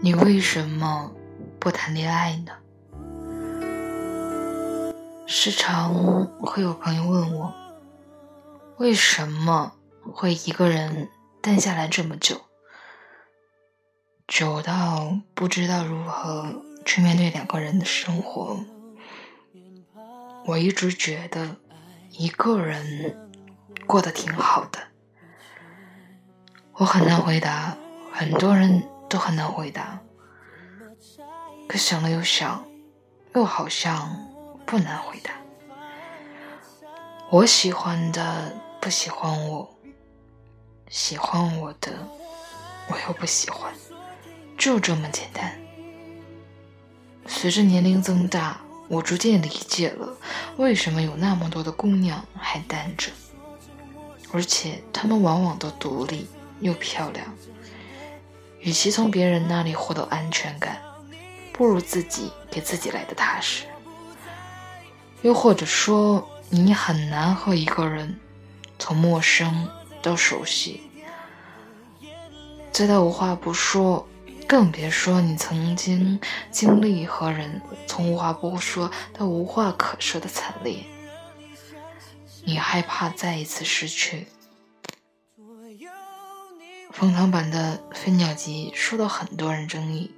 你为什么不谈恋爱呢？时常会有朋友问我，为什么会一个人淡下来这么久，久到不知道如何去面对两个人的生活？我一直觉得一个人过得挺好的。我很难回答，很多人都很难回答。可想了又想，又好像。不难回答。我喜欢的不喜欢我，喜欢我的我又不喜欢，就这么简单。随着年龄增大，我逐渐理解了为什么有那么多的姑娘还单着，而且她们往往都独立又漂亮。与其从别人那里获得安全感，不如自己给自己来的踏实。又或者说，你很难和一个人从陌生到熟悉，再到无话不说，更别说你曾经经历和人从无话不说到无话可说的惨烈。你害怕再一次失去。凤堂版的《飞鸟集》受到很多人争议，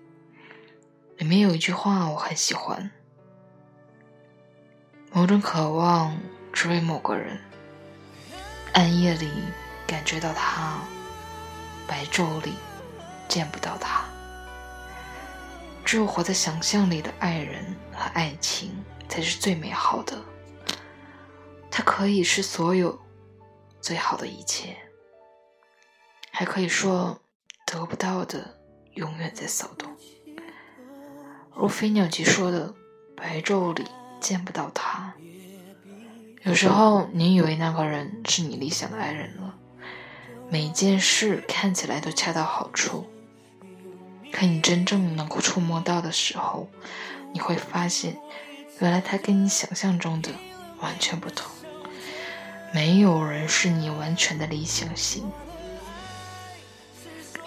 里面有一句话我很喜欢。某种渴望，只为某个人。暗夜里感觉到他，白昼里见不到他。只有活在想象里的爱人和爱情，才是最美好的。它可以是所有最好的一切，还可以说得不到的永远在骚动。如飞鸟集说的，白昼里。见不到他，有时候你以为那个人是你理想的爱人了，每件事看起来都恰到好处，可你真正能够触摸到的时候，你会发现，原来他跟你想象中的完全不同。没有人是你完全的理想型，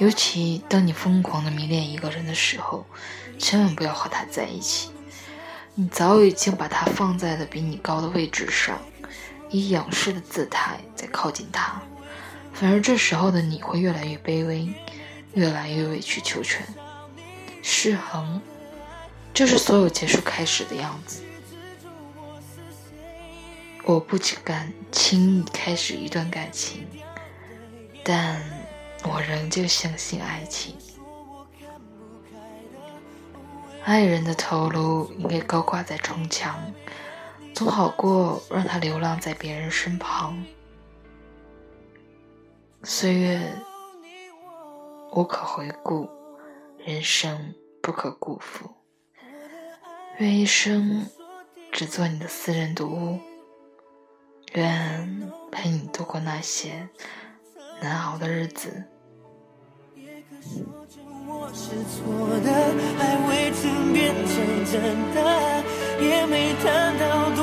尤其当你疯狂的迷恋一个人的时候，千万不要和他在一起。你早已经把他放在了比你高的位置上，以仰视的姿态在靠近他，反而这时候的你会越来越卑微，越来越委曲求全。失衡，就是所有结束开始的样子。我不敢轻易开始一段感情，但我仍旧相信爱情。爱人的头颅应该高挂在城墙，总好过让他流浪在别人身旁。岁月无可回顾，人生不可辜负。愿一生只做你的私人独屋，愿陪你度过那些难熬的日子。可说着我是错的还未曾变成真的也没谈到多